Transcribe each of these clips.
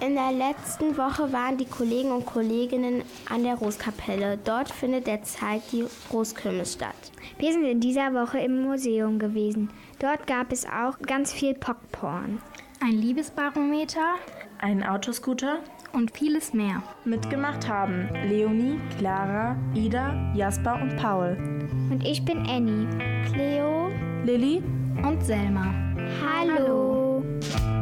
In der letzten Woche waren die Kollegen und Kolleginnen an der Roskapelle. Dort findet derzeit die Roskirmes statt. Wir sind in dieser Woche im Museum gewesen. Dort gab es auch ganz viel Popcorn. Ein Liebesbarometer, ein Autoscooter und vieles mehr. Mitgemacht haben Leonie, Clara, Ida, Jasper und Paul. Und ich bin Annie, Cleo, Lilly und Selma. Hallo. Hallo.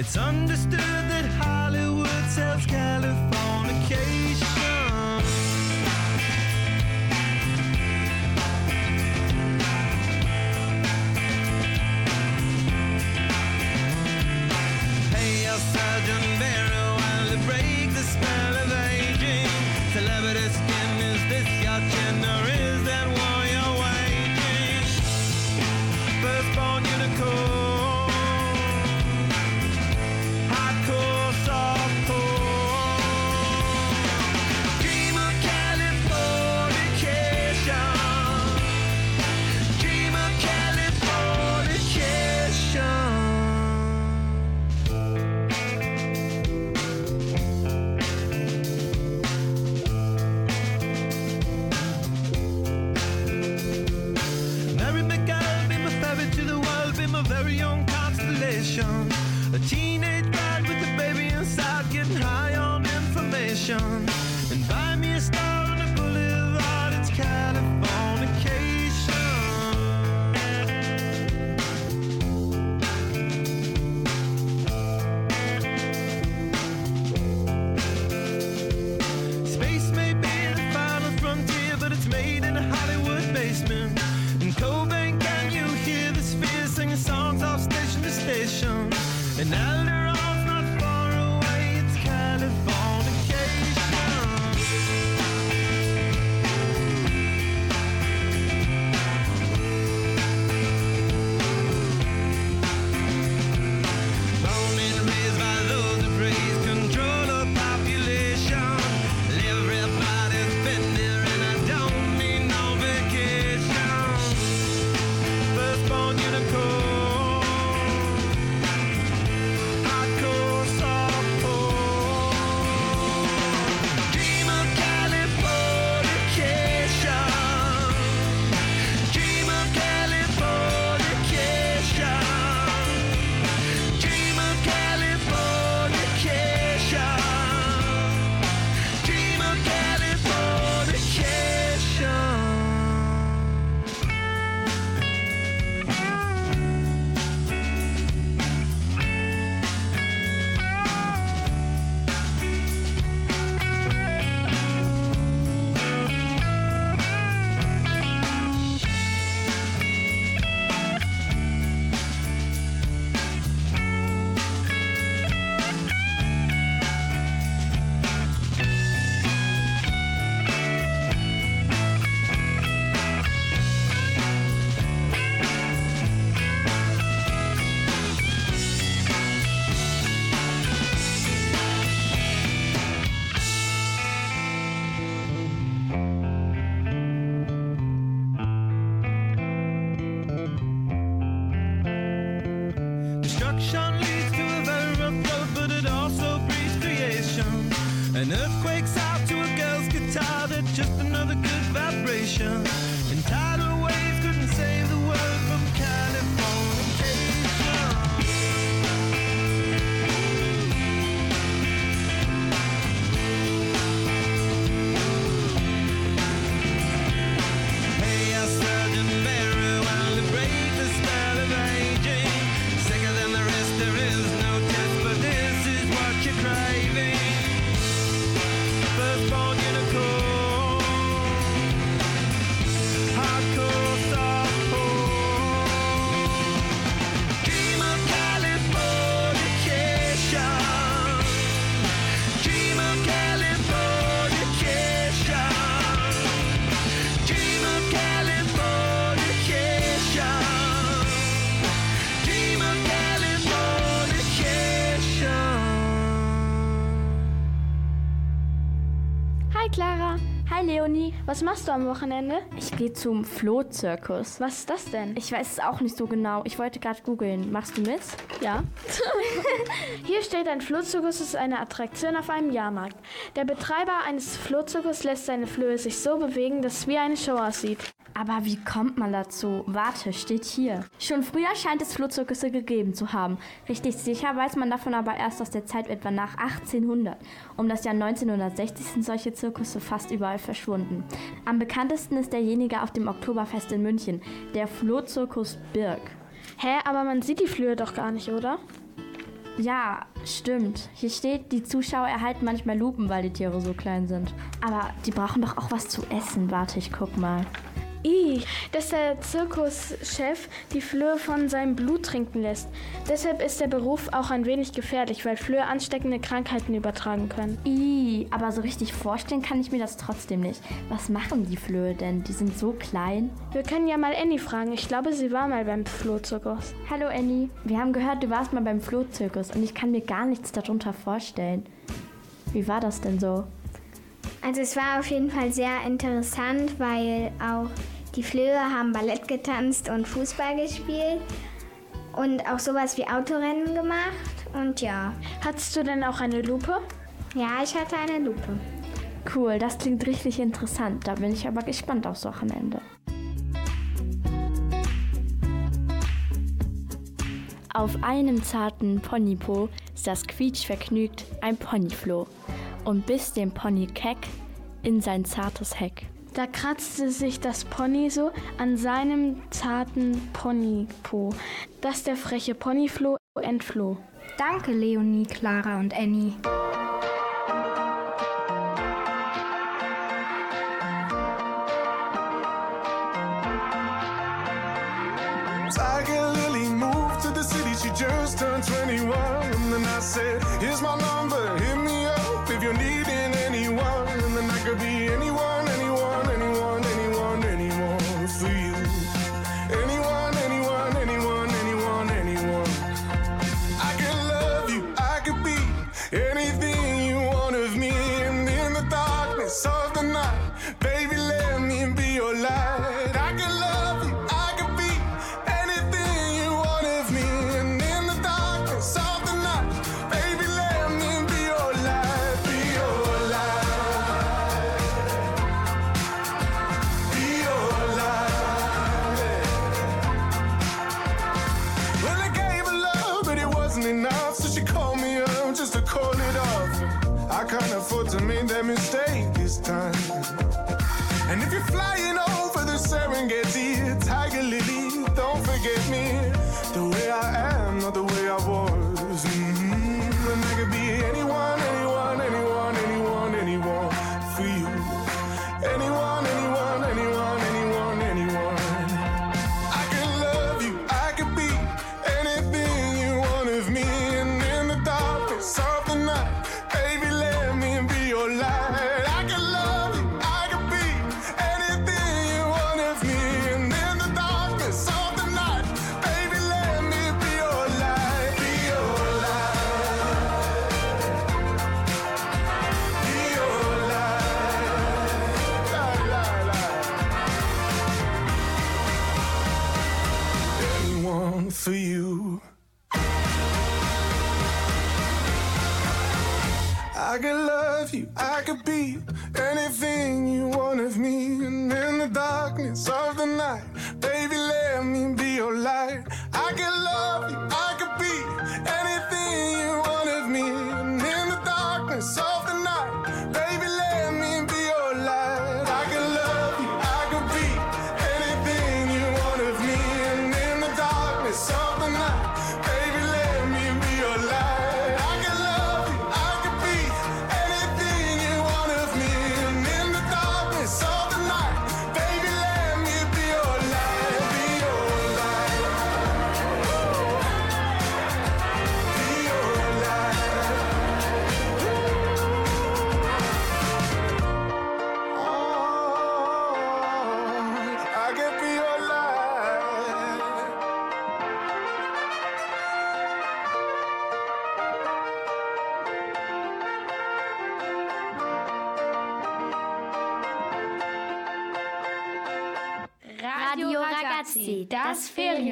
It's understood Was machst du am Wochenende? Ich gehe zum Flohzirkus. Was ist das denn? Ich weiß es auch nicht so genau. Ich wollte gerade googeln. Machst du mit? Ja. Hier steht, ein Flohzirkus ist eine Attraktion auf einem Jahrmarkt. Der Betreiber eines Flohzirkus lässt seine Flöhe sich so bewegen, dass es wie eine Show aussieht. Aber wie kommt man dazu? Warte, steht hier. Schon früher scheint es Flohzirkusse gegeben zu haben. Richtig sicher weiß man davon aber erst aus der Zeit etwa nach 1800. Um das Jahr 1960 sind solche Zirkusse fast überall verschwunden. Am bekanntesten ist derjenige auf dem Oktoberfest in München, der Flohzirkus Birk. Hä, aber man sieht die Flöhe doch gar nicht, oder? Ja, stimmt. Hier steht, die Zuschauer erhalten manchmal Lupen, weil die Tiere so klein sind. Aber die brauchen doch auch was zu essen. Warte, ich guck mal. I, dass der Zirkuschef die Flöhe von seinem Blut trinken lässt. Deshalb ist der Beruf auch ein wenig gefährlich, weil Flöhe ansteckende Krankheiten übertragen können. I, aber so richtig vorstellen kann ich mir das trotzdem nicht. Was machen die Flöhe denn? Die sind so klein. Wir können ja mal Annie fragen. Ich glaube, sie war mal beim Flohzirkus. Hallo Annie. Wir haben gehört, du warst mal beim Flohzirkus und ich kann mir gar nichts darunter vorstellen. Wie war das denn so? Also es war auf jeden Fall sehr interessant, weil auch die Flöhe haben Ballett getanzt und Fußball gespielt und auch sowas wie Autorennen gemacht. Und ja. Hattest du denn auch eine Lupe? Ja, ich hatte eine Lupe. Cool, das klingt richtig interessant. Da bin ich aber gespannt aufs Wochenende. Auf einem zarten Ponypo saß quietschvergnügt ein Ponyfloh und biss den Pony keck in sein zartes Heck. Da kratzte sich das Pony so an seinem zarten Ponypo, dass der freche Ponyfloh entfloh. Danke, Leonie, Clara und Annie. Tiger Lily moved to the city, she just turned 21. And then I said, Here's my number,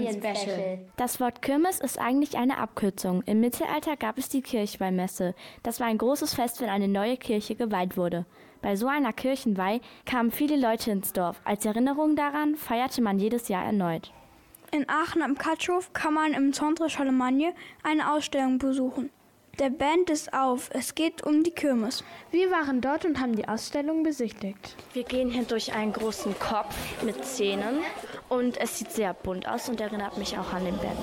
das Ferienspecial. Das Wort Kirmes ist eigentlich eine Abkürzung. Im Mittelalter gab es die Kirchweihmesse. Das war ein großes Fest, wenn eine neue Kirche geweiht wurde. Bei so einer Kirchenweih kamen viele Leute ins Dorf. Als Erinnerung daran feierte man jedes Jahr erneut. In Aachen am Katschhof kann man im Centre Charlemagne eine Ausstellung besuchen. Der Band ist auf, es geht um die Kirmes. Wir waren dort und haben die Ausstellung besichtigt. Wir gehen hier durch einen großen Kopf mit Zähnen und es sieht sehr bunt aus und erinnert mich auch an den Band.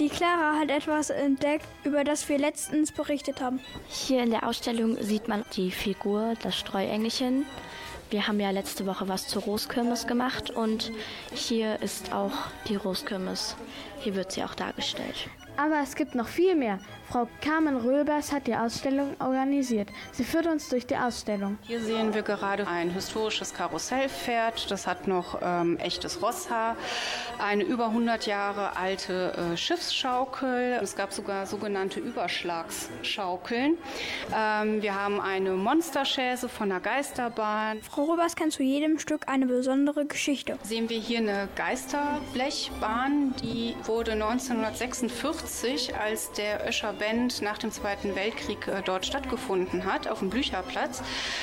Die Clara hat etwas entdeckt, über das wir letztens berichtet haben. Hier in der Ausstellung sieht man die Figur, das Streuengelchen. Wir haben ja letzte Woche was zur Roskirmes gemacht und hier ist auch die Roskirmes. Hier wird sie auch dargestellt. Aber es gibt noch viel mehr. Frau Carmen Röbers hat die Ausstellung organisiert. Sie führt uns durch die Ausstellung. Hier sehen wir gerade ein historisches Karussellpferd. Das hat noch ähm, echtes Rosshaar. Eine über 100 Jahre alte äh, Schiffsschaukel. Es gab sogar sogenannte Überschlagsschaukeln. Ähm, wir haben eine Monsterschäse von der Geisterbahn. Frau Röbers kennt zu jedem Stück eine besondere Geschichte. Sehen wir hier eine Geisterblechbahn, die wurde 1946, als der Öscher Band nach dem Zweiten Weltkrieg äh, dort stattgefunden hat, auf dem Blücherplatz,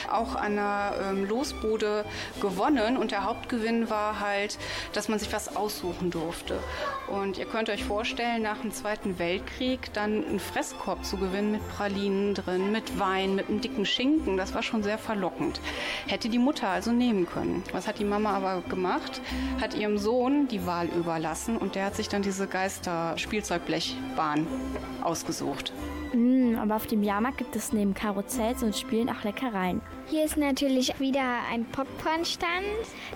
auch an einer ähm, Losbude gewonnen. Und der Hauptgewinn war halt, dass man sich was aussuchen durfte. Und ihr könnt euch vorstellen, nach dem Zweiten Weltkrieg dann einen Fresskorb zu gewinnen mit Pralinen drin, mit Wein, mit einem dicken Schinken, das war schon sehr verlockend. Hätte die Mutter also nehmen können. Was hat die Mama aber gemacht? Hat ihrem Sohn die Wahl überlassen und der hat sich dann diese Geister-Spielzeugblechbahn ausgesucht. Mm, aber auf dem Jahrmarkt gibt es neben Karussells und Spielen auch Leckereien. Hier ist natürlich wieder ein Popcornstand.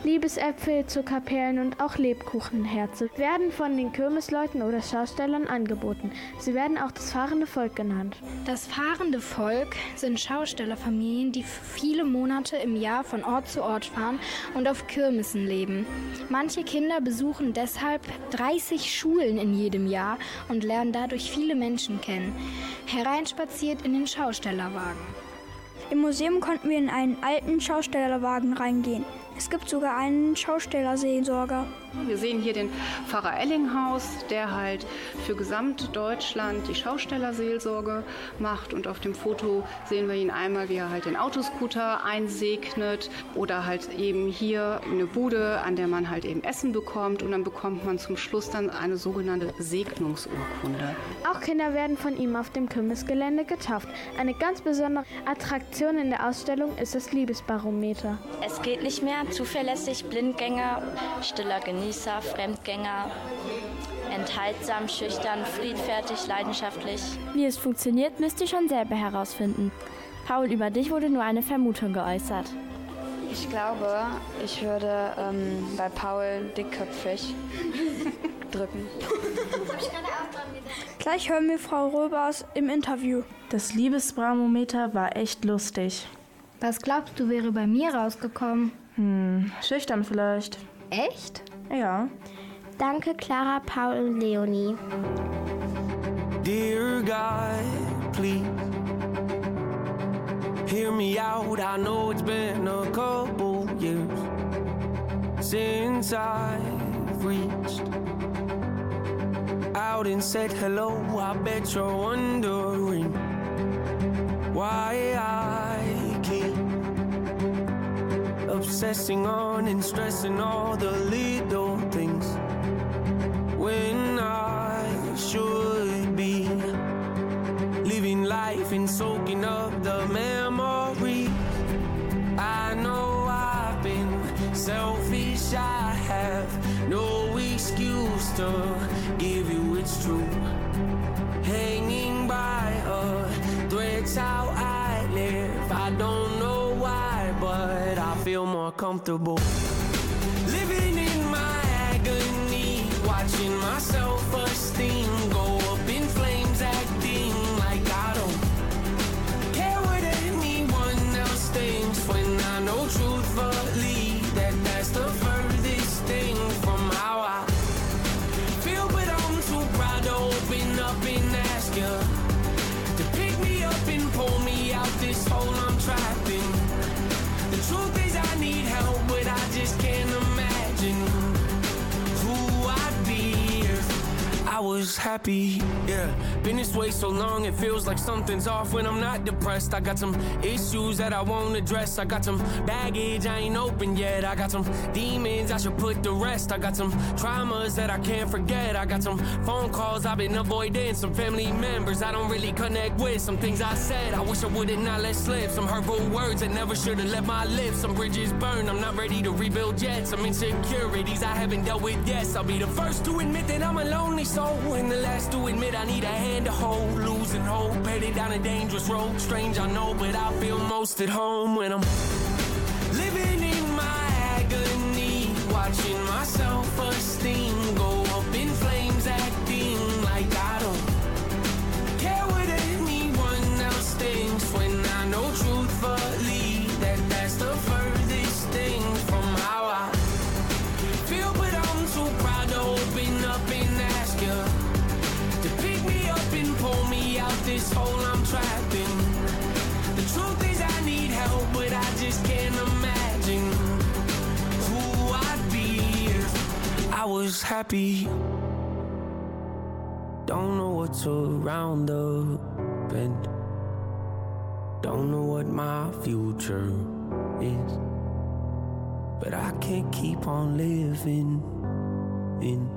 Liebesäpfel, Zuckerperlen und auch Lebkuchenherze werden von den Kirmesleuten oder Schaustellern angeboten. Sie werden auch das fahrende Volk genannt. Das fahrende Volk sind Schaustellerfamilien, die viele Monate im Jahr von Ort zu Ort fahren und auf Kirmessen leben. Manche Kinder besuchen deshalb 30 Schulen in jedem Jahr und lernen dadurch viele Menschen kennen. Hereinspaziert in den Schaustellerwagen. Im Museum konnten wir in einen alten Schaustellerwagen reingehen. Es gibt sogar einen Schaustellerseelsorger. Wir sehen hier den Pfarrer Ellinghaus, der halt für Gesamtdeutschland die Schaustellerseelsorge macht. Und auf dem Foto sehen wir ihn einmal, wie er halt den Autoscooter einsegnet oder halt eben hier eine Bude, an der man halt eben Essen bekommt. Und dann bekommt man zum Schluss dann eine sogenannte Segnungsurkunde. Auch Kinder werden von ihm auf dem Kirmesgelände getauft. Eine ganz besondere Attraktion in der Ausstellung ist das Liebesbarometer. Es geht nicht mehr zuverlässig, Blindgänger, stiller Genießer, Fremdgänger, enthaltsam, schüchtern, friedfertig, leidenschaftlich. Wie es funktioniert, müsst ihr schon selber herausfinden. Paul, über dich wurde nur eine Vermutung geäußert. Ich glaube, ich würde ähm, bei Paul dickköpfig drücken. Gleich hören wir Frau Röbers im Interview. Das Liebesbarometer war echt lustig. Was glaubst du, wäre bei mir rausgekommen? Hm, schüchtern vielleicht. Echt? Ja. Danke Clara, Paul und Leonie. Dear God, please hear me out. I know it's been a couple years since I've reached out and said hello. I bet you're wondering why I obsessing on and stressing all the little comfortable. Living in my agony, watching my self esteem was happy. Yeah, been this way so long, it feels like something's off when I'm not depressed. I got some issues that I won't address. I got some baggage I ain't open yet. I got some demons I should put to rest. I got some traumas that I can't forget. I got some phone calls I've been avoiding. Some family members I don't really connect with. Some things I said I wish I would've not let slip. Some hurtful words that never should've left my lips. Some bridges burned, I'm not ready to rebuild yet. Some insecurities I haven't dealt with yet. I'll be the first to admit that I'm a lonely soul. And the last to admit I need a hand to hold. Losing hope, headed down a dangerous road. Strange, I know, but I feel most at home when I'm living in my agony. Watching my self esteem I was happy. Don't know what's around the bend. Don't know what my future is. But I can't keep on living in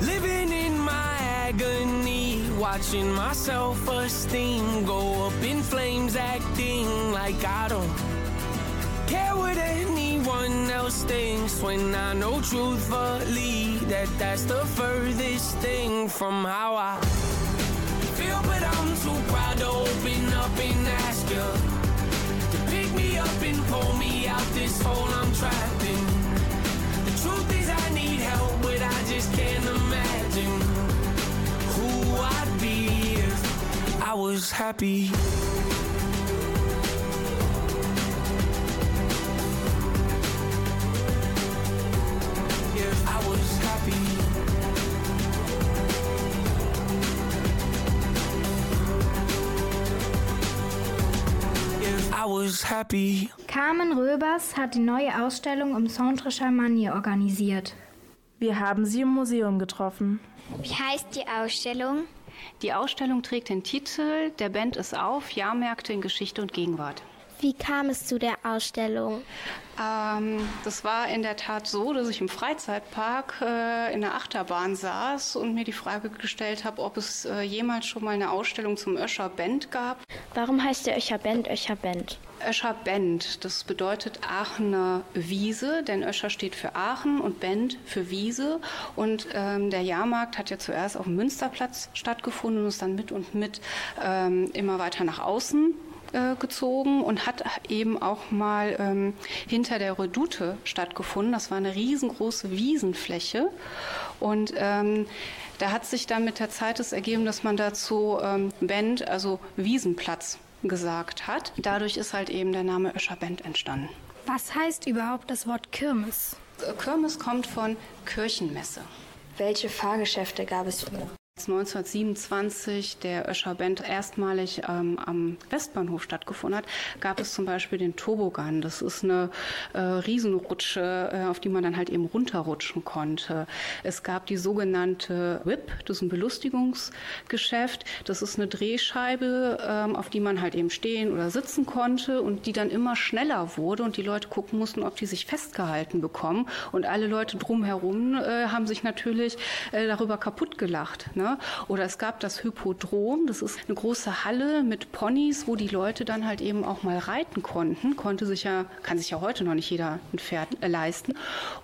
Living in my agony, watching my self esteem go up in flames, acting like I don't care what anyone else thinks. When I know truthfully that that's the furthest thing from how I feel, but I'm too proud to open up and ask you to pick me up and pull me out this hole I'm trapped in. The truth is I need help, but I just can't imagine who I'd be if I was happy. Was happy. Carmen Röbers hat die neue Ausstellung im Centre Charmagne organisiert. Wir haben sie im Museum getroffen. Wie heißt die Ausstellung? Die Ausstellung trägt den Titel Der Band ist auf, Jahrmärkte in Geschichte und Gegenwart. Wie kam es zu der Ausstellung? Ähm, das war in der Tat so, dass ich im Freizeitpark äh, in der Achterbahn saß und mir die Frage gestellt habe, ob es äh, jemals schon mal eine Ausstellung zum Öscher Band gab. Warum heißt der Öscher Band Öscher Band? Öscher Bend, das bedeutet Aachener Wiese, denn Öscher steht für Aachen und Bend für Wiese. Und ähm, der Jahrmarkt hat ja zuerst auf dem Münsterplatz stattgefunden und ist dann mit und mit ähm, immer weiter nach außen äh, gezogen und hat eben auch mal ähm, hinter der Redoute stattgefunden. Das war eine riesengroße Wiesenfläche und ähm, da hat sich dann mit der Zeit es ergeben, dass man dazu ähm, Bend, also Wiesenplatz gesagt hat. Dadurch ist halt eben der Name Öscher Bend entstanden. Was heißt überhaupt das Wort Kirmes? Kirmes kommt von Kirchenmesse. Welche Fahrgeschäfte gab es früher? Als 1927 der Öscher Band erstmalig ähm, am Westbahnhof stattgefunden hat, gab es zum Beispiel den Tobogan. Das ist eine äh, Riesenrutsche, äh, auf die man dann halt eben runterrutschen konnte. Es gab die sogenannte Whip, das ist ein Belustigungsgeschäft. Das ist eine Drehscheibe, ähm, auf die man halt eben stehen oder sitzen konnte und die dann immer schneller wurde und die Leute gucken mussten, ob die sich festgehalten bekommen. Und alle Leute drumherum äh, haben sich natürlich äh, darüber kaputt gelacht. Ne? Oder es gab das Hypodrom, das ist eine große Halle mit Ponys, wo die Leute dann halt eben auch mal reiten konnten. Konnte sich ja, kann sich ja heute noch nicht jeder ein Pferd äh, leisten.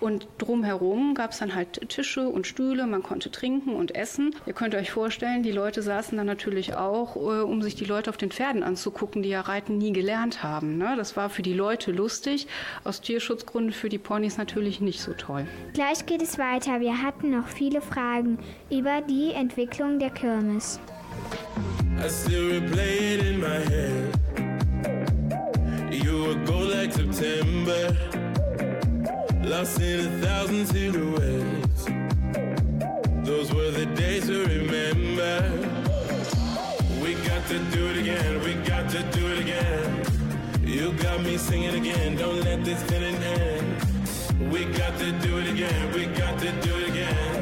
Und drumherum gab es dann halt Tische und Stühle, man konnte trinken und essen. Ihr könnt euch vorstellen, die Leute saßen dann natürlich auch, äh, um sich die Leute auf den Pferden anzugucken, die ja Reiten nie gelernt haben. Ne? Das war für die Leute lustig, aus Tierschutzgründen für die Ponys natürlich nicht so toll. Gleich geht es weiter. Wir hatten noch viele Fragen über die Entwicklung der Kirmes. I still replay it in my head. You were gold like September, lost in a thousand silhouettes. Those were the days to remember. We got to do it again. We got to do it again. You got me singing again. Don't let this feeling end. We got to do it again. We got to do it again.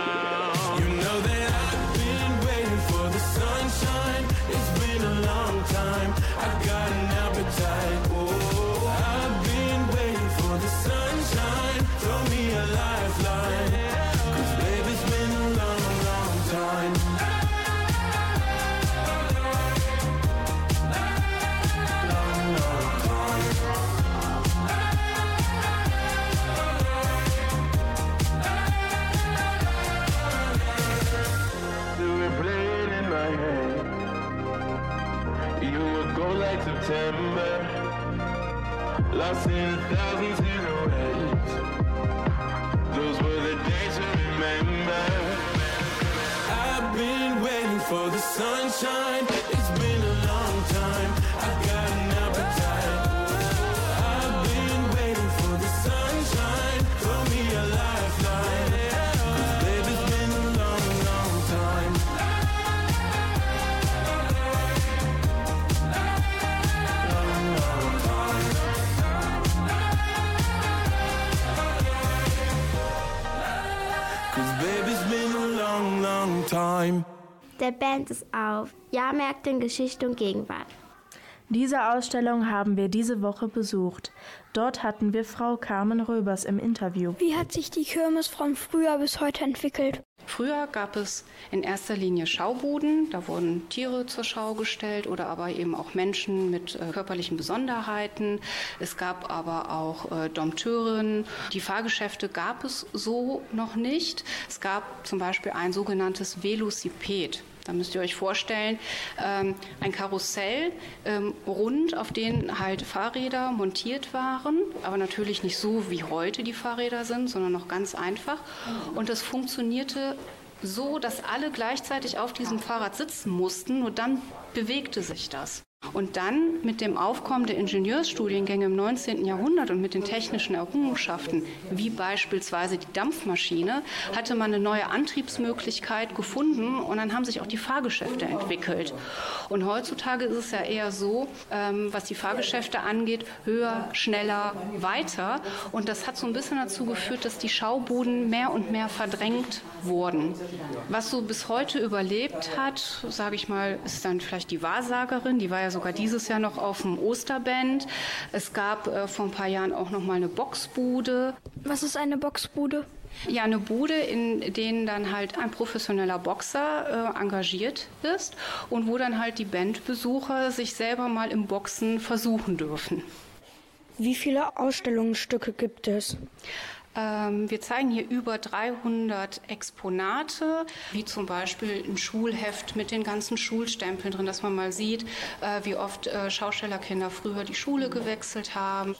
is September, lost in a thousand silhouettes. Those were the days to remember. I've been waiting for the sunshine. Der Band ist auf Jahrmärkten Geschichte und Gegenwart. Diese Ausstellung haben wir diese Woche besucht. Dort hatten wir Frau Carmen Röbers im Interview. Wie hat sich die Kirmes von früher bis heute entwickelt? Früher gab es in erster Linie Schaubuden, da wurden Tiere zur Schau gestellt oder aber eben auch Menschen mit äh, körperlichen Besonderheiten. Es gab aber auch äh, Dompteurinnen. Die Fahrgeschäfte gab es so noch nicht. Es gab zum Beispiel ein sogenanntes Velociped. Da müsst ihr euch vorstellen, ähm, ein Karussell ähm, rund, auf den halt Fahrräder montiert waren, aber natürlich nicht so wie heute die Fahrräder sind, sondern noch ganz einfach. Und das funktionierte so, dass alle gleichzeitig auf diesem Fahrrad sitzen mussten, nur dann bewegte sich das. Und dann mit dem Aufkommen der Ingenieursstudiengänge im 19. Jahrhundert und mit den technischen Errungenschaften, wie beispielsweise die Dampfmaschine, hatte man eine neue Antriebsmöglichkeit gefunden und dann haben sich auch die Fahrgeschäfte entwickelt. Und heutzutage ist es ja eher so, ähm, was die Fahrgeschäfte angeht, höher, schneller, weiter. Und das hat so ein bisschen dazu geführt, dass die Schaubuden mehr und mehr verdrängt wurden. Was so bis heute überlebt hat, sage ich mal, ist dann vielleicht die Wahrsagerin, die war ja sogar dieses Jahr noch auf dem Osterband. Es gab äh, vor ein paar Jahren auch noch mal eine Boxbude. Was ist eine Boxbude? Ja, eine Bude, in denen dann halt ein professioneller Boxer äh, engagiert ist und wo dann halt die Bandbesucher sich selber mal im Boxen versuchen dürfen. Wie viele Ausstellungsstücke gibt es? Ähm, wir zeigen hier über 300 Exponate, wie zum Beispiel ein Schulheft mit den ganzen Schulstempeln drin, dass man mal sieht, äh, wie oft äh, Schaustellerkinder früher die Schule gewechselt haben.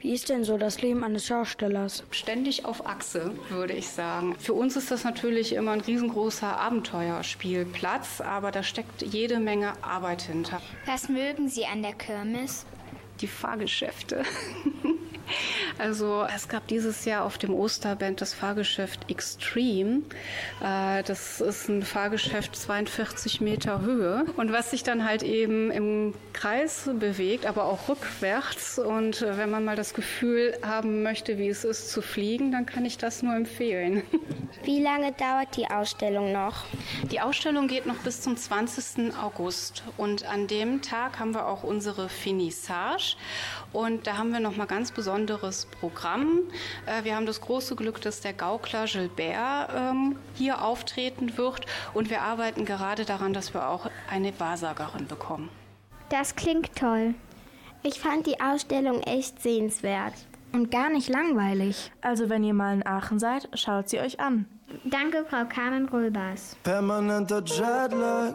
Wie ist denn so das Leben eines Schaustellers? Ständig auf Achse, würde ich sagen. Für uns ist das natürlich immer ein riesengroßer Abenteuerspielplatz, aber da steckt jede Menge Arbeit hinter. Was mögen Sie an der Kirmes? Die Fahrgeschäfte. Also es gab dieses Jahr auf dem Osterband das Fahrgeschäft Extreme. Äh, das ist ein Fahrgeschäft 42 Meter Höhe und was sich dann halt eben im Kreis bewegt, aber auch rückwärts. Und äh, wenn man mal das Gefühl haben möchte, wie es ist zu fliegen, dann kann ich das nur empfehlen. Wie lange dauert die Ausstellung noch? Die Ausstellung geht noch bis zum 20. August und an dem Tag haben wir auch unsere Finissage und da haben wir noch mal ganz besonderes Programm. Äh, wir haben das große Glück, dass der Gaukler Gilbert ähm, hier auftreten wird und wir arbeiten gerade daran, dass wir auch eine Wahrsagerin bekommen. Das klingt toll. Ich fand die Ausstellung echt sehenswert. Und gar nicht langweilig. Also wenn ihr mal in Aachen seid, schaut sie euch an. Danke, Frau Carmen Röbers. Permanenter Jetlag,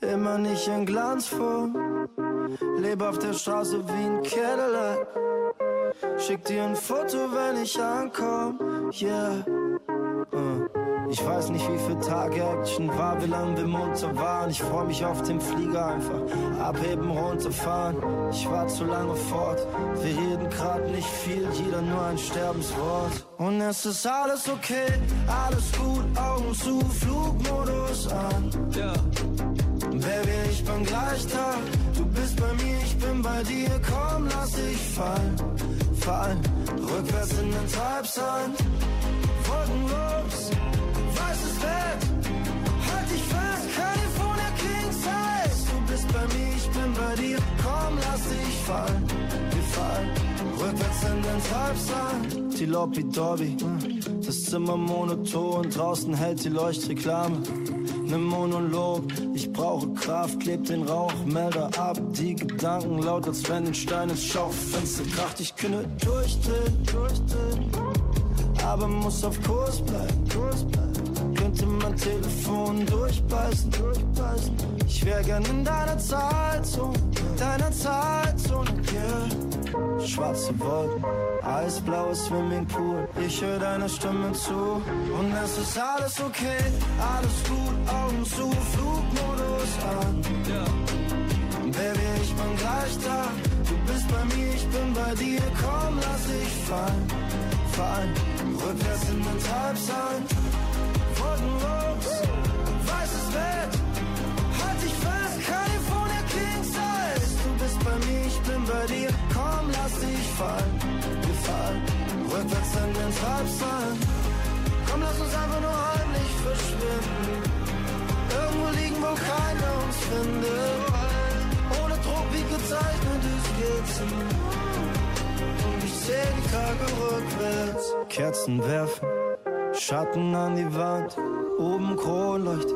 immer nicht in Glanzform. Lebe auf der Straße wie ein Cadillac. Schick dir ein Foto, wenn ich ankomm. Yeah. Uh. Ich weiß nicht, wie viel Tage Action war, wie lange wir munter waren. Ich freu mich auf den Flieger einfach. Abheben, runterfahren. Ich war zu lange fort. Wir reden grad nicht viel, jeder nur ein Sterbenswort. Und es ist alles okay, alles gut, Augen zu, Flugmodus an. Ja. Baby, ich bin gleich da. Du bist bei mir, ich bin bei dir. Komm, lass dich fallen, fallen. Rückwärts in den Treibsand. Wolkenlos, weißes Bett. Halt dich fest, California King Size. Du bist bei mir, ich bin bei dir. Komm, lass dich fallen, wir fallen. Rückwärts in den Treibsand. Die Lobby Dobby. Das Zimmer monoton, draußen hält die Leuchtreklame. Ne Monolog, ich brauche Kraft, kleb den Rauchmelder ab. Die Gedanken laut, als wenn ein Stein ins Schaufenster kracht. Ich könne durchdrehen, durchdrehen, aber muss auf Kurs bleiben, Kurs bleiben. Könnte mein Telefon durchbeißen, durchbeißen. Ich wär gern in deiner Zeitzone, deiner Zeitzone, yeah. Schwarze Wolken, eisblaues Swimmingpool. Ich höre deine Stimme zu und es ist alles okay, alles gut, Augen zu, Flugmodus an. Baby, ich bin gleich da. Du bist bei mir, ich bin bei dir. Komm, lass dich fallen, fallen. Rückwärts in den Treibsand. Rückwärts in den Treibsand. Komm, lass uns einfach nur heimlich verschwinden. Irgendwo liegen, wo keiner uns findet. Ohne Druck wie gezeichnete Skizzen. Und ich seh die Tage rückwärts. Kerzen werfen, Schatten an die Wand. Oben Kronleuchter,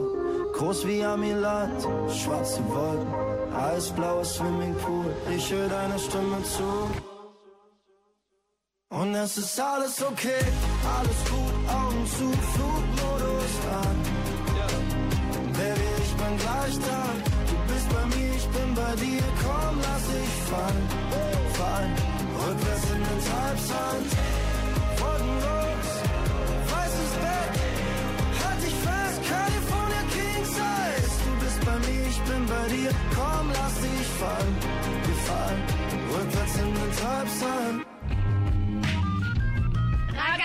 groß wie Amiland. Schwarze Wolken, eisblaues Swimmingpool. Ich höre deine Stimme zu. Und es ist alles okay, alles gut, Augen zu, Flugmodus an. Baby, ich bin gleich da. Du bist bei mir, ich bin bei dir. Komm, lass dich fallen, fallen. Rückwärts in den Treibsand. Wolkenlos, weißes Bett. Halt dich fest, California King Size. Du bist bei mir, ich bin bei dir. Komm, lass dich fallen, wir fallen. Rückwärts in den Treibsand.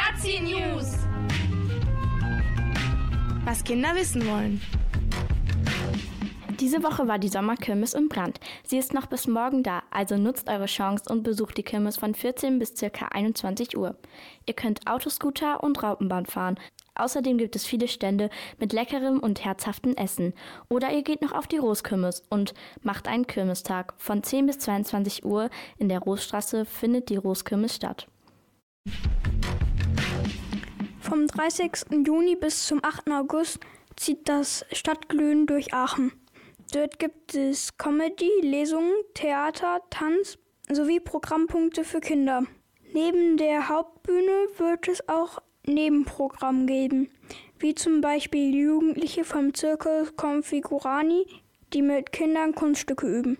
Ragazzi News. Was Kinder wissen wollen. Diese Woche war die Sommerkirmes in Brand. Sie ist noch bis morgen da, also nutzt eure Chance und besucht die Kirmes von 14 bis ca. 21 Uhr. Ihr könnt Autoscooter und Raupenbahn fahren. Außerdem gibt es viele Stände mit leckerem und herzhaftem Essen. Oder ihr geht noch auf die Roskirmes und macht einen Kirmestag. Von 10 bis 22 Uhr in der Rosstraße findet die Roskirmes statt. Vom 30. Juni bis zum 8. August zieht das Stadtglühen durch Aachen. Dort gibt es Comedy, Lesungen, Theater, Tanz sowie Programmpunkte für Kinder. Neben der Hauptbühne wird es auch Nebenprogramm geben, wie zum Beispiel Jugendliche vom Zirkus Configurani, die mit Kindern Kunststücke üben.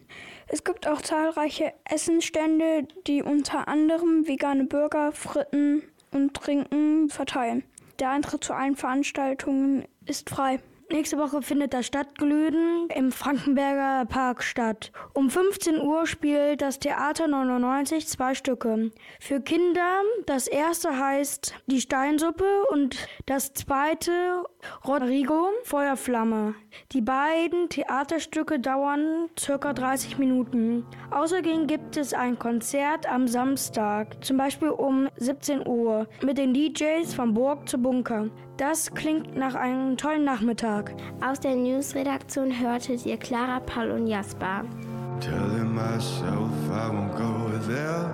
Es gibt auch zahlreiche Essenstände, die unter anderem vegane Burger, Fritten und Trinken verteilen. Der Eintritt zu allen Veranstaltungen ist frei. Nächste Woche findet das Stadtglühen im Frankenberger Park statt. Um 15 Uhr spielt das Theater 99 zwei Stücke. Für Kinder, das erste heißt Die Steinsuppe und das zweite Rodrigo Feuerflamme. Die beiden Theaterstücke dauern circa 30 Minuten. Außerdem gibt es ein Konzert am Samstag, zum Beispiel um 17 Uhr, mit den DJs von Burg zu Bunker. Das klingt nach einem tollen Nachmittag. Aus der Newsredaktion hörtet ihr Clara, Paul und Jasper. Telling myself I won't go there.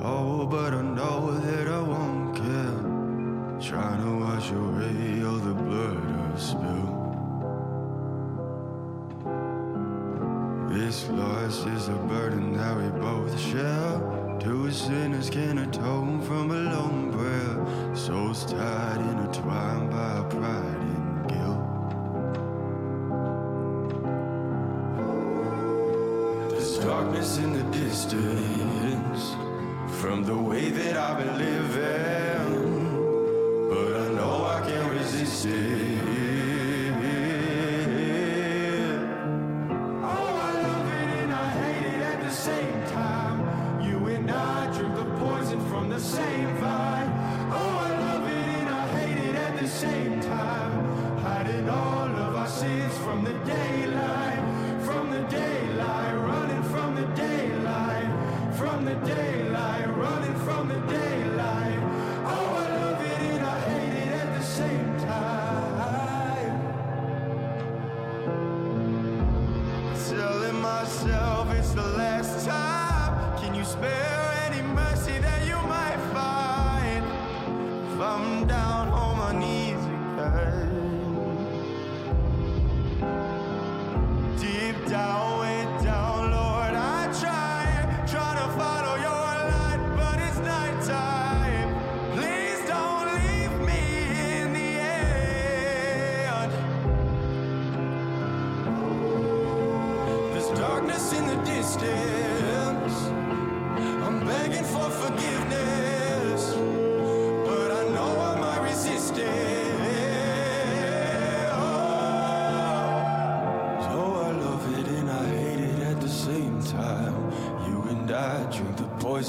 Oh, but I know that I won't care. Trying to wash away all the blood I've spilled. This loss is a burden that we both share. Two sinners can atone from a lone prayer. Souls tied, intertwined by pride and guilt. There's darkness in the distance from the way that I've been living, but I know I can't resist it.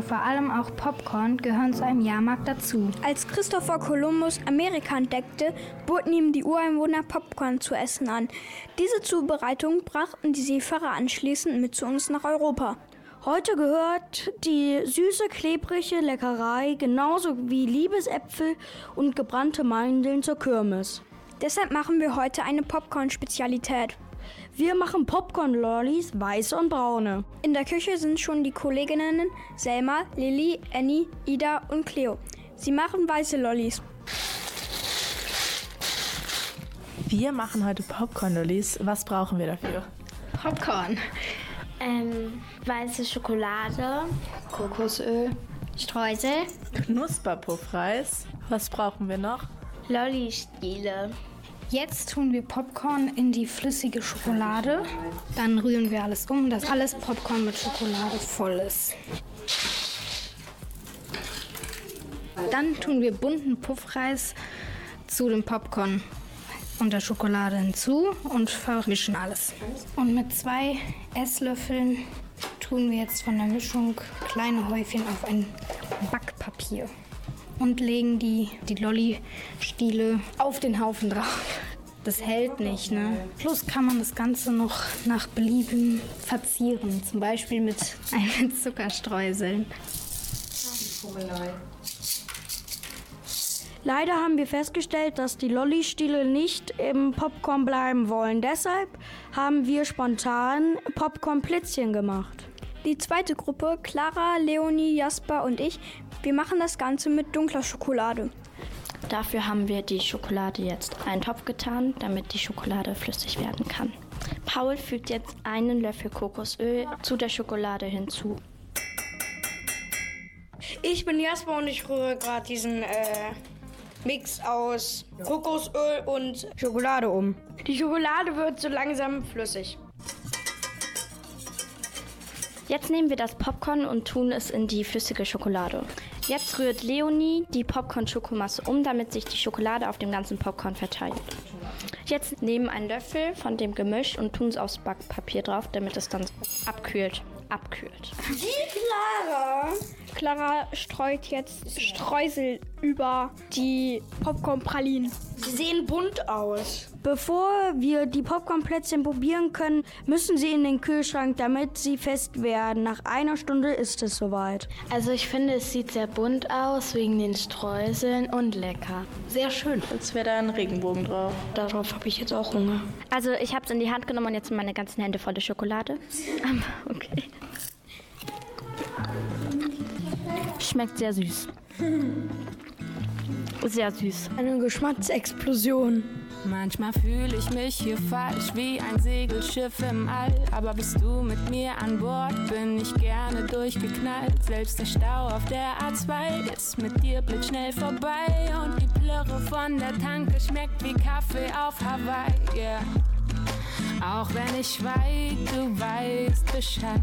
aber vor allem auch Popcorn gehören zu einem Jahrmarkt dazu. Als Christopher Columbus Amerika entdeckte, boten ihm die Ureinwohner Popcorn zu essen an. Diese Zubereitung brachten die Seefahrer anschließend mit zu uns nach Europa. Heute gehört die süße, klebrige Leckerei genauso wie Liebesäpfel und gebrannte Mandeln zur Kirmes. Deshalb machen wir heute eine Popcorn-Spezialität. Wir machen Popcorn-Lollis, weiße und braune. In der Küche sind schon die Kolleginnen Selma, Lilly, Annie, Ida und Cleo. Sie machen weiße Lollis. Wir machen heute Popcorn-Lollis. Was brauchen wir dafür? Popcorn. Ähm, weiße Schokolade, Kokosöl, Streusel, Knusperpuffreis. Was brauchen wir noch? Lolli-Stiele. Jetzt tun wir Popcorn in die flüssige Schokolade. Dann rühren wir alles um, dass alles Popcorn mit Schokolade voll ist. Dann tun wir bunten Puffreis zu dem Popcorn und der Schokolade hinzu und vermischen alles. Und mit zwei Esslöffeln tun wir jetzt von der Mischung kleine Häufchen auf ein Backpapier und legen die, die Lolli-Stiele auf den Haufen drauf. das hält nicht. Ne? Plus kann man das Ganze noch nach Belieben verzieren, zum Beispiel mit einem Zuckerstreuseln. Leider haben wir festgestellt, dass die Lolli-Stiele nicht im Popcorn bleiben wollen. Deshalb haben wir spontan Popcorn-Plätzchen gemacht. Die zweite Gruppe, Clara, Leonie, Jasper und ich, wir machen das Ganze mit dunkler Schokolade. Dafür haben wir die Schokolade jetzt in einen Topf getan, damit die Schokolade flüssig werden kann. Paul fügt jetzt einen Löffel Kokosöl zu der Schokolade hinzu. Ich bin Jasper und ich rühre gerade diesen äh, Mix aus Kokosöl und Schokolade um. Die Schokolade wird so langsam flüssig. Jetzt nehmen wir das Popcorn und tun es in die flüssige Schokolade. Jetzt rührt Leonie die Popcorn-Schokomasse um, damit sich die Schokolade auf dem ganzen Popcorn verteilt. Jetzt nehmen einen Löffel von dem Gemisch und tun es aufs Backpapier drauf, damit es dann abkühlt. Abkühlt. Die Clara! Clara streut jetzt Streusel über die Popcornpralinen. Sie sehen bunt aus. Bevor wir die Popcornplätzchen probieren können, müssen sie in den Kühlschrank, damit sie fest werden. Nach einer Stunde ist es soweit. Also ich finde, es sieht sehr bunt aus wegen den Streuseln und lecker. Sehr schön. Als wäre da ein Regenbogen drauf. Darauf habe ich jetzt auch Hunger. Also ich habe es in die Hand genommen und jetzt sind meine ganzen Hände voller Schokolade. okay. Schmeckt sehr süß. Sehr süß. Eine Geschmacksexplosion. Manchmal fühle ich mich hier falsch wie ein Segelschiff im All. Aber bist du mit mir an Bord, bin ich gerne durchgeknallt. Selbst der Stau auf der A2 ist mit dir blitzschnell vorbei. Und die Plörre von der Tanke schmeckt wie Kaffee auf Hawaii. Yeah. Auch wenn ich schweig, du weißt Bescheid.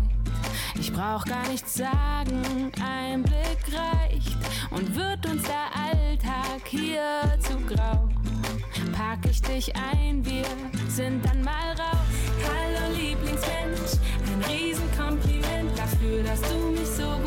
Ich brauch gar nichts sagen, ein Blick reicht. Und wird uns der Alltag hier zu grau, pack ich dich ein, wir sind dann mal raus. Hallo Lieblingsmensch, ein Riesenkompliment dafür, dass du mich so gut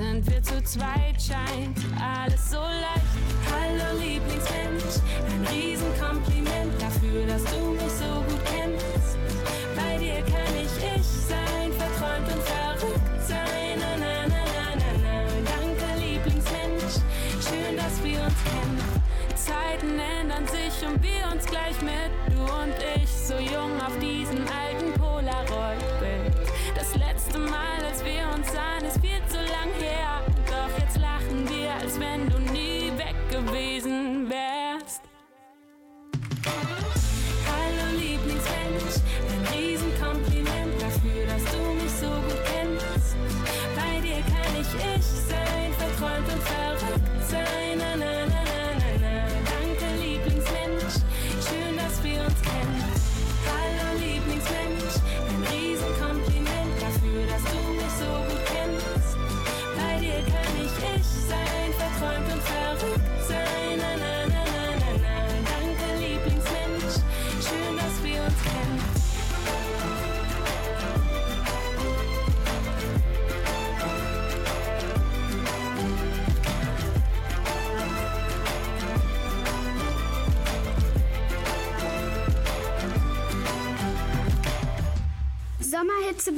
sind wir zu zweit, scheint alles so leicht. Hallo Lieblingsmensch, ein Riesenkompliment dafür, dass du mich so gut kennst. Bei dir kann ich ich sein, verträumt und verrückt sein. Na, na, na, na, na, na. Danke Lieblingsmensch, schön, dass wir uns kennen. Zeiten ändern sich und wir uns gleich mit, du und ich, so jung auf diesem alten Polaroid-Bild. Das letzte Mal, als wir uns sahen, ist viel zu lang her. Doch jetzt lachen wir, als wenn du nie weg gewesen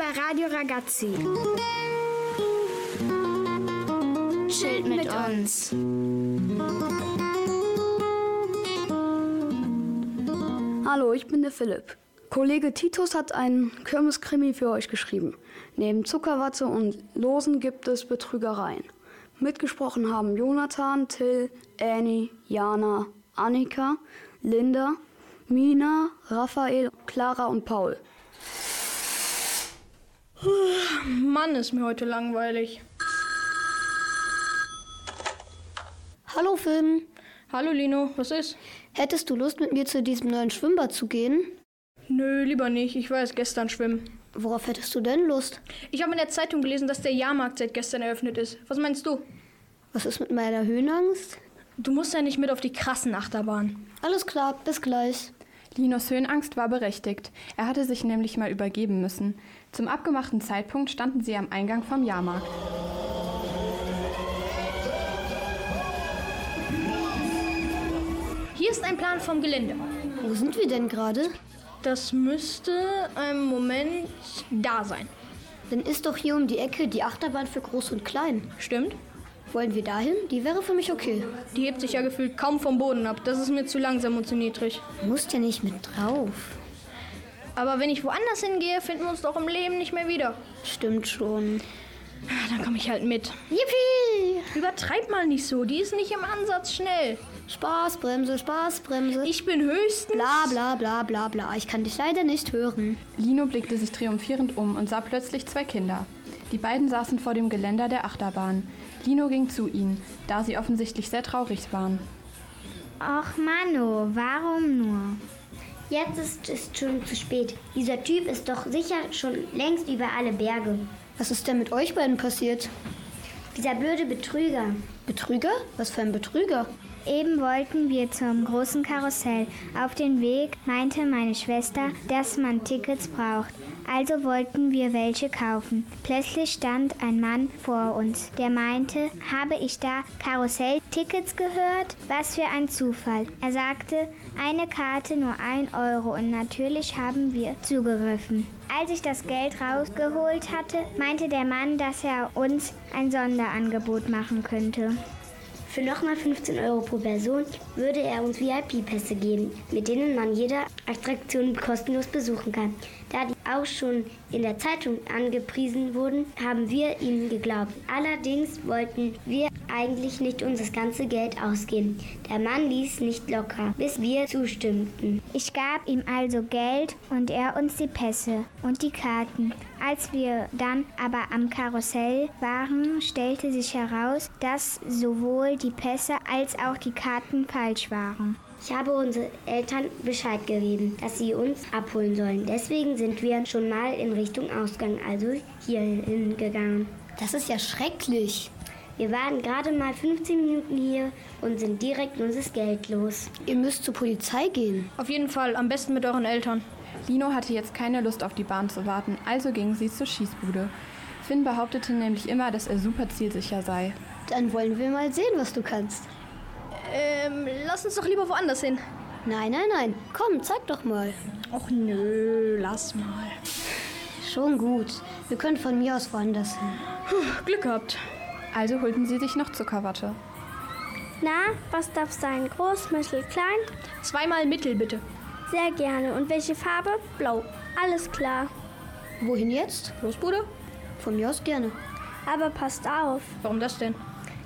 bei Radio Ragazzi. Chillt mit uns. Hallo, ich bin der Philipp. Kollege Titus hat einen Kirmeskrimi für euch geschrieben. Neben Zuckerwatte und Losen gibt es Betrügereien. Mitgesprochen haben Jonathan, Till, Annie, Jana, Annika, Linda, Mina, Raphael, Clara und Paul. Mann, ist mir heute langweilig. Hallo Finn. Hallo Lino, was ist? Hättest du Lust, mit mir zu diesem neuen Schwimmbad zu gehen? Nö, lieber nicht. Ich war erst gestern schwimmen. Worauf hättest du denn Lust? Ich habe in der Zeitung gelesen, dass der Jahrmarkt seit gestern eröffnet ist. Was meinst du? Was ist mit meiner Höhenangst? Du musst ja nicht mit auf die krassen Achterbahnen. Alles klar, bis gleich. Linos Höhenangst war berechtigt. Er hatte sich nämlich mal übergeben müssen. Zum abgemachten Zeitpunkt standen sie am Eingang vom Jahrmarkt. Hier ist ein Plan vom Gelände. Wo sind wir denn gerade? Das müsste im Moment da sein. Dann ist doch hier um die Ecke die Achterbahn für Groß und Klein. Stimmt. Wollen wir dahin? Die wäre für mich okay. Die hebt sich ja gefühlt kaum vom Boden ab. Das ist mir zu langsam und zu niedrig. Du musst ja nicht mit drauf. Aber wenn ich woanders hingehe, finden wir uns doch im Leben nicht mehr wieder. Stimmt schon. Dann komme ich halt mit. Yippie! Übertreib mal nicht so. Die ist nicht im Ansatz schnell. Spaßbremse, Spaßbremse. Ich bin höchstens. Bla bla bla bla bla. Ich kann dich leider nicht hören. Lino blickte sich triumphierend um und sah plötzlich zwei Kinder. Die beiden saßen vor dem Geländer der Achterbahn. Lino ging zu ihnen, da sie offensichtlich sehr traurig waren. Och Mano, warum nur? Jetzt ist es schon zu spät. Dieser Typ ist doch sicher schon längst über alle Berge. Was ist denn mit euch beiden passiert? Dieser blöde Betrüger. Betrüger? Was für ein Betrüger? Eben wollten wir zum großen Karussell. Auf dem Weg meinte meine Schwester, dass man Tickets braucht. Also wollten wir welche kaufen. Plötzlich stand ein Mann vor uns, der meinte, habe ich da Karusselltickets gehört? Was für ein Zufall. Er sagte, eine Karte nur ein Euro und natürlich haben wir zugegriffen. Als ich das Geld rausgeholt hatte, meinte der Mann, dass er uns ein Sonderangebot machen könnte. Für nochmal 15 Euro pro Person würde er uns VIP-Pässe geben, mit denen man jede Attraktion kostenlos besuchen kann. Da die auch schon in der Zeitung angepriesen wurden, haben wir ihm geglaubt. Allerdings wollten wir eigentlich nicht unser ganze Geld ausgeben. Der Mann ließ nicht locker, bis wir zustimmten. Ich gab ihm also Geld und er uns die Pässe und die Karten. Als wir dann aber am Karussell waren, stellte sich heraus, dass sowohl die Pässe als auch die Karten falsch waren. Ich habe unsere Eltern Bescheid gegeben, dass sie uns abholen sollen. Deswegen sind wir schon mal in Richtung Ausgang, also hierhin gegangen. Das ist ja schrecklich. Wir waren gerade mal 15 Minuten hier und sind direkt unseres Geld los. Ihr müsst zur Polizei gehen. Auf jeden Fall, am besten mit euren Eltern. Lino hatte jetzt keine Lust auf die Bahn zu warten, also gingen sie zur Schießbude. Finn behauptete nämlich immer, dass er super zielsicher sei. Dann wollen wir mal sehen, was du kannst. Ähm, lass uns doch lieber woanders hin. Nein, nein, nein. Komm, zeig doch mal. Och nö, lass mal. Schon gut. Wir können von mir aus woanders hin. Puh, Glück gehabt. Also holten sie sich noch Zuckerwatte. Na, was darf sein? Groß, mittel, klein? Zweimal mittel, bitte. Sehr gerne. Und welche Farbe? Blau. Alles klar. Wohin jetzt? Losbude? Von mir aus gerne. Aber passt auf. Warum das denn?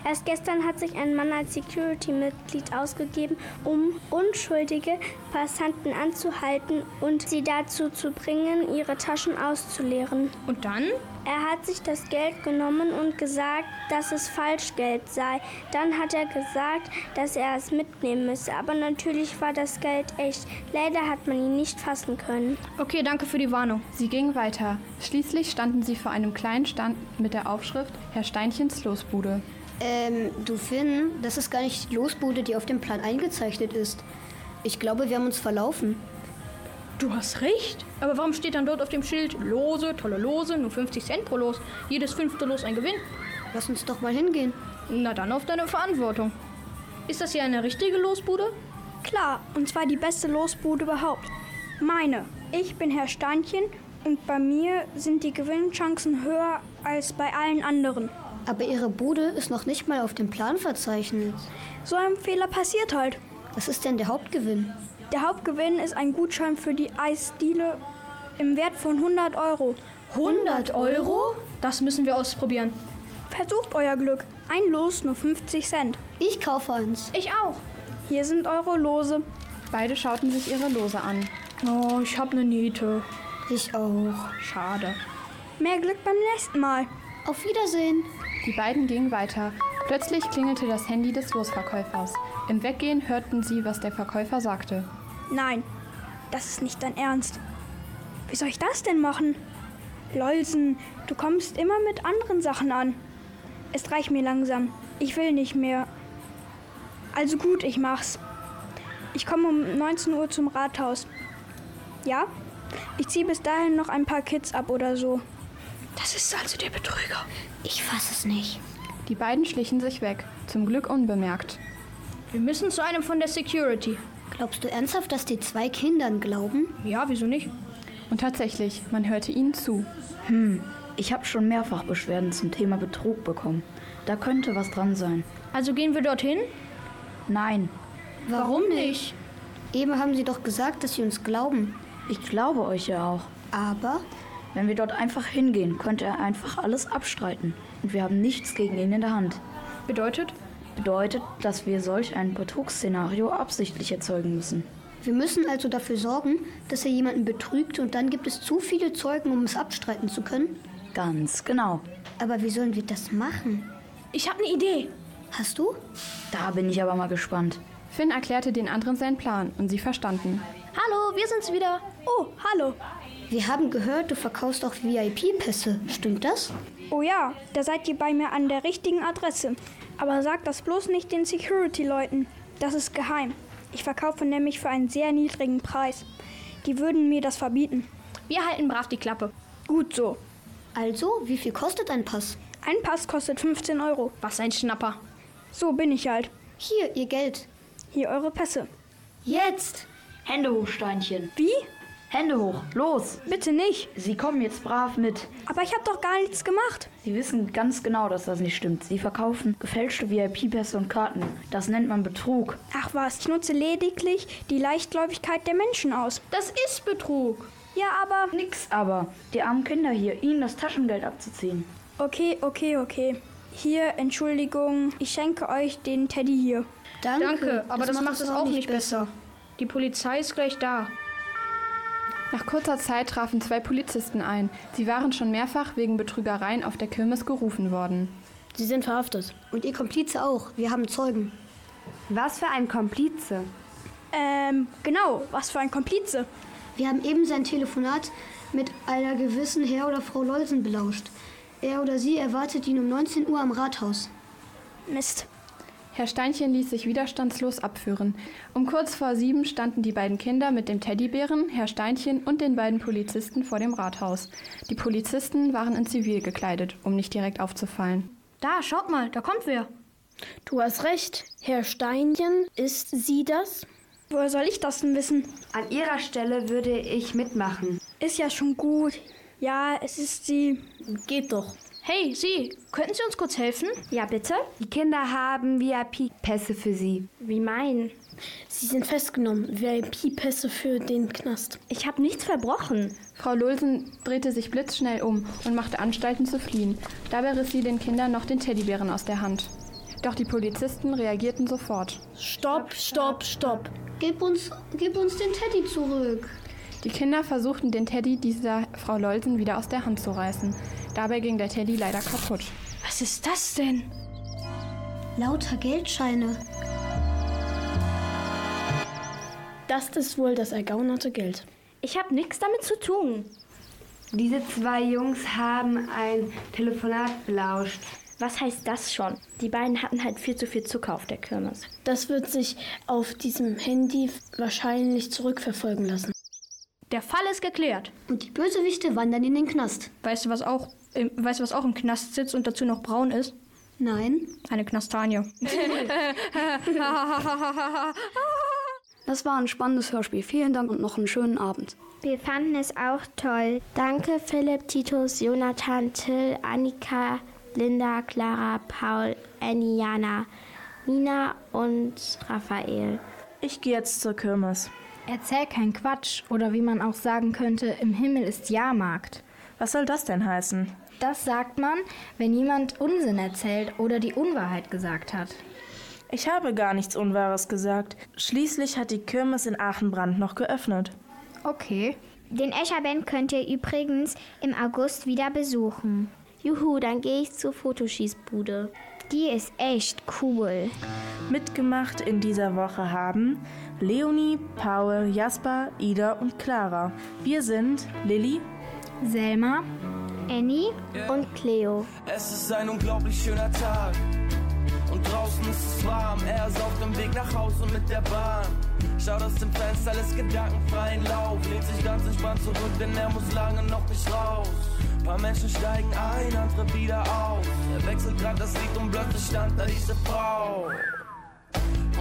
Erst gestern hat sich ein Mann als Security-Mitglied ausgegeben, um unschuldige Passanten anzuhalten und sie dazu zu bringen, ihre Taschen auszuleeren. Und dann? Er hat sich das Geld genommen und gesagt, dass es Falschgeld sei. Dann hat er gesagt, dass er es mitnehmen müsse. Aber natürlich war das Geld echt. Leider hat man ihn nicht fassen können. Okay, danke für die Warnung. Sie gingen weiter. Schließlich standen sie vor einem kleinen Stand mit der Aufschrift Herr Steinchens Losbude. Ähm, du Finn, das ist gar nicht die Losbude, die auf dem Plan eingezeichnet ist. Ich glaube, wir haben uns verlaufen. Du hast recht. Aber warum steht dann dort auf dem Schild Lose, tolle Lose, nur 50 Cent pro Los? Jedes fünfte Los ein Gewinn. Lass uns doch mal hingehen. Na dann auf deine Verantwortung. Ist das hier eine richtige Losbude? Klar, und zwar die beste Losbude überhaupt. Meine. Ich bin Herr Steinchen und bei mir sind die Gewinnchancen höher als bei allen anderen. Aber ihre Bude ist noch nicht mal auf dem Plan verzeichnet. So ein Fehler passiert halt. Was ist denn der Hauptgewinn? Der Hauptgewinn ist ein Gutschein für die Eisdiele im Wert von 100 Euro. 100 Euro? Das müssen wir ausprobieren. Versucht euer Glück. Ein Los nur 50 Cent. Ich kaufe eins. Ich auch. Hier sind eure Lose. Beide schauten sich ihre Lose an. Oh, ich habe eine Niete. Ich auch. Schade. Mehr Glück beim nächsten Mal. Auf Wiedersehen. Die beiden gingen weiter. Plötzlich klingelte das Handy des Losverkäufers. Im Weggehen hörten sie, was der Verkäufer sagte. Nein, das ist nicht dein Ernst. Wie soll ich das denn machen? Lolsen, du kommst immer mit anderen Sachen an. Es reicht mir langsam. Ich will nicht mehr. Also gut, ich mach's. Ich komme um 19 Uhr zum Rathaus. Ja? Ich ziehe bis dahin noch ein paar Kids ab oder so. Das ist also der Betrüger. Ich fass es nicht. Die beiden schlichen sich weg, zum Glück unbemerkt. Wir müssen zu einem von der Security. Glaubst du ernsthaft, dass die zwei Kindern glauben? Ja, wieso nicht? Und tatsächlich, man hörte ihnen zu. Hm, ich habe schon mehrfach Beschwerden zum Thema Betrug bekommen. Da könnte was dran sein. Also gehen wir dorthin? Nein. Warum nicht? Eben haben sie doch gesagt, dass sie uns glauben. Ich glaube euch ja auch. Aber? Wenn wir dort einfach hingehen, könnte er einfach alles abstreiten. Und wir haben nichts gegen ihn in der Hand. Bedeutet? Bedeutet, dass wir solch ein Betrugsszenario absichtlich erzeugen müssen. Wir müssen also dafür sorgen, dass er jemanden betrügt und dann gibt es zu viele Zeugen, um es abstreiten zu können? Ganz genau. Aber wie sollen wir das machen? Ich habe eine Idee. Hast du? Da bin ich aber mal gespannt. Finn erklärte den anderen seinen Plan und sie verstanden. Hallo, wir sind's wieder. Oh, hallo. Wir haben gehört, du verkaufst auch VIP-Pässe. Stimmt das? Oh ja, da seid ihr bei mir an der richtigen Adresse. Aber sagt das bloß nicht den Security-Leuten. Das ist geheim. Ich verkaufe nämlich für einen sehr niedrigen Preis. Die würden mir das verbieten. Wir halten brav die Klappe. Gut so. Also, wie viel kostet ein Pass? Ein Pass kostet 15 Euro. Was ein Schnapper. So bin ich halt. Hier, ihr Geld. Hier eure Pässe. Jetzt! Hände hoch, Steinchen. Wie? Hände hoch, los! Bitte nicht. Sie kommen jetzt brav mit. Aber ich habe doch gar nichts gemacht. Sie wissen ganz genau, dass das nicht stimmt. Sie verkaufen gefälschte VIP-Pässe und Karten. Das nennt man Betrug. Ach was, ich nutze lediglich die Leichtgläubigkeit der Menschen aus. Das ist Betrug. Ja, aber. Nix aber. Die armen Kinder hier, ihnen das Taschengeld abzuziehen. Okay, okay, okay. Hier, Entschuldigung, ich schenke euch den Teddy hier. Danke, Danke aber das, macht es auch nicht besser. Die Polizei ist gleich da. Nach kurzer Zeit trafen zwei Polizisten ein. Sie waren schon mehrfach wegen Betrügereien auf der Kirmes gerufen worden. Sie sind verhaftet. Und ihr Komplize auch. Wir haben Zeugen. Was für ein Komplize? Ähm, genau, was für ein Komplize. Wir haben eben sein Telefonat mit einer gewissen Herr oder Frau Lolsen belauscht. Er oder sie erwartet ihn um 19 Uhr am Rathaus. Mist. Herr Steinchen ließ sich widerstandslos abführen. Um kurz vor sieben standen die beiden Kinder mit dem Teddybären, Herr Steinchen und den beiden Polizisten vor dem Rathaus. Die Polizisten waren in Zivil gekleidet, um nicht direkt aufzufallen. Da, schaut mal, da kommt wer. Du hast recht. Herr Steinchen, ist sie das? Woher soll ich das denn wissen? An ihrer Stelle würde ich mitmachen. Ist ja schon gut. Ja, es ist sie. Geht doch. Hey, Sie, könnten Sie uns kurz helfen? Ja, bitte. Die Kinder haben VIP-Pässe für Sie. Wie meinen? Sie sind festgenommen. VIP-Pässe für den Knast. Ich habe nichts verbrochen. Frau Lulsen drehte sich blitzschnell um und machte Anstalten zu fliehen. Dabei riss sie den Kindern noch den Teddybären aus der Hand. Doch die Polizisten reagierten sofort. Stopp, stopp, stopp. Gib uns, gib uns den Teddy zurück. Die Kinder versuchten den Teddy dieser Frau Lolsen wieder aus der Hand zu reißen. Dabei ging der Teddy leider kaputt. Was ist das denn? Lauter Geldscheine. Das ist wohl das ergaunerte Geld. Ich habe nichts damit zu tun. Diese zwei Jungs haben ein Telefonat belauscht. Was heißt das schon? Die beiden hatten halt viel zu viel Zucker auf der Kirmes. Das wird sich auf diesem Handy wahrscheinlich zurückverfolgen lassen. Der Fall ist geklärt. Und die Bösewichte wandern in den Knast. Weißt du, was auch, im, weißt du, was auch im Knast sitzt und dazu noch braun ist? Nein. Eine Knastanie. Das war ein spannendes Hörspiel. Vielen Dank und noch einen schönen Abend. Wir fanden es auch toll. Danke Philipp, Titus, Jonathan, Till, Annika, Linda, Clara, Paul, Annie, Jana, Nina und Raphael. Ich gehe jetzt zur Kirmes. Erzähl kein Quatsch oder wie man auch sagen könnte, im Himmel ist Jahrmarkt. Was soll das denn heißen? Das sagt man, wenn jemand Unsinn erzählt oder die Unwahrheit gesagt hat. Ich habe gar nichts Unwahres gesagt. Schließlich hat die Kirmes in Aachenbrand noch geöffnet. Okay. Den Escherband könnt ihr übrigens im August wieder besuchen. Juhu, dann gehe ich zur Fotoschießbude. Die ist echt cool. Mitgemacht in dieser Woche haben Leonie, Paul, Jasper, Ida und Clara. Wir sind Lilly, Selma, Annie und Cleo. Es ist ein unglaublich schöner Tag. Und draußen ist es warm. Er ist auf dem Weg nach Hause mit der Bahn. Schaut aus dem Fenster, lässt gedankenfreien Lauf. Lehnt sich ganz entspannt zurück, denn er muss lange noch nicht raus. Ein paar Menschen steigen ein, andere wieder aus. Er wechselt grad das Lied und plötzlich stand da diese Frau.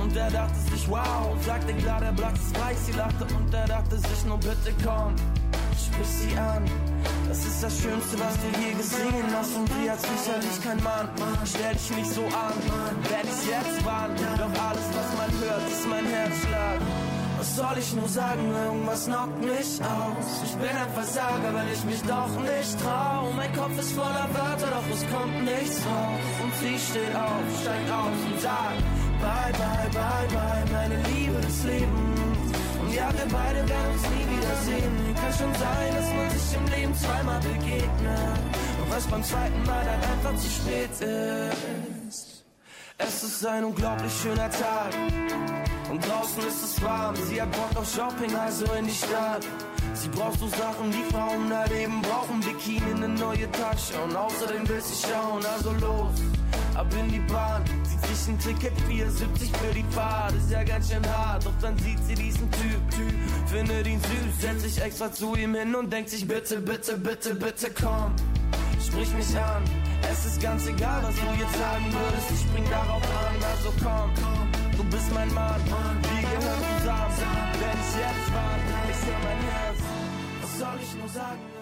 Und er dachte sich, wow, sagte klar, der Platz ist frei. Sie lachte und er dachte sich, nur bitte komm, sprich sie an. Das ist das Schönste, was du je gesehen hast. Und sie hat sicherlich kein Mann. Stell dich nicht so an, werd ich jetzt warnen. Doch alles, was man hört, ist mein Herzschlag. Was soll ich nur sagen, irgendwas knockt mich aus. Ich bin ein Versager, weil ich mich doch nicht trau. Mein Kopf ist voller Wörter, doch es kommt nichts raus. Und sie steht auf, steigt aus und sagt, bye, bye, bye, bye, meine Liebe des Lebens. Und ja, wir beide werden uns nie wiedersehen. Kann schon sein, dass man sich im Leben zweimal begegnet. Und was beim zweiten Mal dann einfach zu spät ist. Es ist ein unglaublich schöner Tag. Und draußen ist es warm. Sie hat Bock auf Shopping, also in die Stadt. Sie braucht so Sachen, die Frauen da leben brauchen. Bikini, eine neue Tasche. Und außerdem will sie schauen, also los. Ab in die Bahn, zieht sich ein Ticket 4,70 für die Fahrt. Ist ja ganz schön hart, doch dann sieht sie diesen Typ, Typ. Findet ihn süß, setzt sich extra zu ihm hin und denkt sich, bitte, bitte, bitte, bitte, komm. Sprich mich an, es ist ganz egal, was du jetzt sagen würdest. Ich spring darauf an, also komm, du bist mein Mann. Wir gehören zusammen, wenn ich jetzt warte, ich mein Herz. Was soll ich nur sagen?